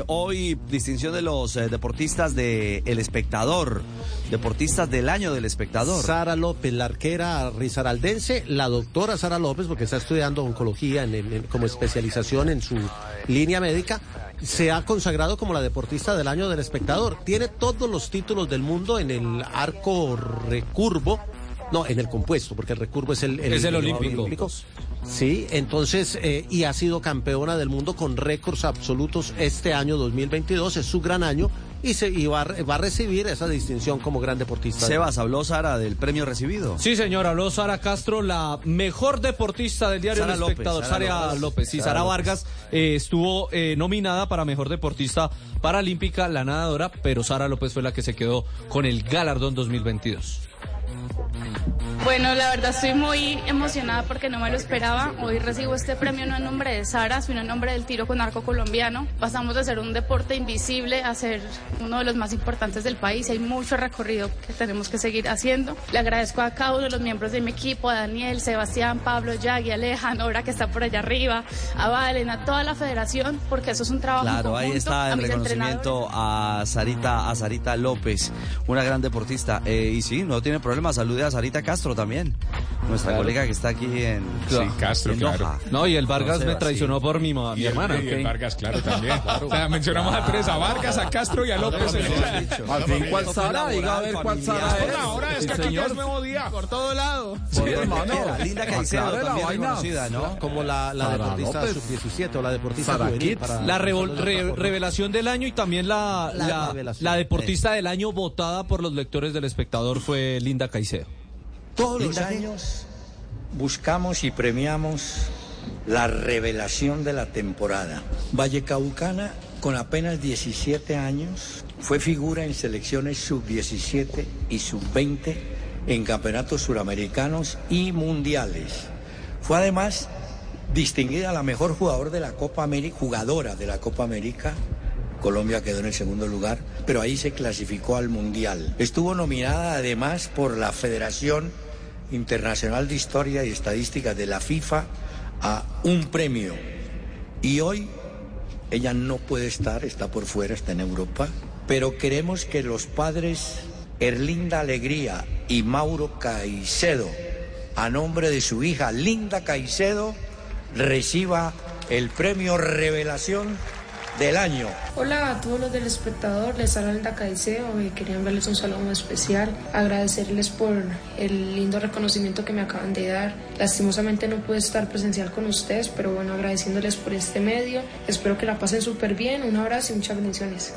eh, hoy distinción de los eh, deportistas de El Espectador, deportistas del año del Espectador. Sara López, la arquera risaraldense, la doctora Sara López, porque está estudiando oncología en- en- como especialización en su línea médica, se ha consagrado como la deportista del año del espectador. Tiene todos los títulos del mundo en el arco recurvo. No, en el compuesto, porque el recurvo es el, Es el olímpico. Sí, entonces, eh, y ha sido campeona del mundo con récords absolutos este año 2022, es su gran año, y, se, y va, a- va a recibir esa distinción como gran deportista. Sebas, habló Sara del premio recibido. Sí, señor, habló Sara Castro, la mejor deportista del diario Sara El López, Espectador. Sara Sara López. López. Sí, Sara. Vargas eh, estuvo eh, nominada para mejor deportista paralímpica, la nadadora, pero Sara López fue la que se quedó con el galardón 2022. Bueno, la verdad estoy muy emocionada porque no me lo esperaba. Hoy recibo este premio no en nombre de Sara, sino en nombre del tiro con arco colombiano. Pasamos de ser un deporte invisible a ser uno de los más importantes del país. Hay mucho recorrido que tenemos que seguir haciendo. Le agradezco a cada uno de los miembros de mi equipo, a Daniel, Sebastián, Pablo, Yagui, Aleja, Nora que está por allá arriba, a Valen, a toda la federación, porque eso es un trabajo Claro, ahí está el reconocimiento a Sarita, a Sarita López, una gran deportista. Eh, y sí, no tiene problema, salude a Sarita Castro también, nuestra colega que está aquí en, Sí, Castro, en claro. No, y el Vargas No, me Sebas, traicionó sí. por mi, ma- mi Y el- hermana. y el ok. Vargas, claro, también. O sea, mencionamos a tres, a Vargas, a Castro y a López. Al fin, ¿cuál Sara? Diga a ver cuál Sara Por es. ahora, es que aquí ya es nuevo día. Por todo lado. Sí, hermano. Linda Caicedo también reconocida, ¿no? Como la, deportista López. sub-17 o la deportista juvenil. La revelación del año y también la deportista del año votada por los lectores del espectador fue Linda Caicedo. Todos los años buscamos y premiamos la revelación de la temporada. Vallecaucana, con apenas 17 años, fue figura en selecciones sub-17 y sub-20 en campeonatos suramericanos y mundiales. Fue además distinguida la mejor jugador de la Copa América, jugadora de la Copa América. Colombia quedó en el segundo lugar, pero ahí se clasificó al Mundial. Estuvo nominada además por la Federación Internacional de Historia y Estadística de la FIFA a un premio. Y hoy ella no puede estar, está por fuera, está en Europa, pero queremos que los padres Erlinda Alegría y Mauro Caicedo, a nombre de su hija Linda Caicedo, reciba el premio Revelación del año. Hola a todos los del espectador, les habla Linda Caicedo y quería enviarles un saludo especial, agradecerles por el lindo reconocimiento que me acaban de dar. Lastimosamente no pude estar presencial con ustedes, pero bueno, agradeciéndoles por este medio. Espero que la pasen súper bien, un abrazo y muchas bendiciones.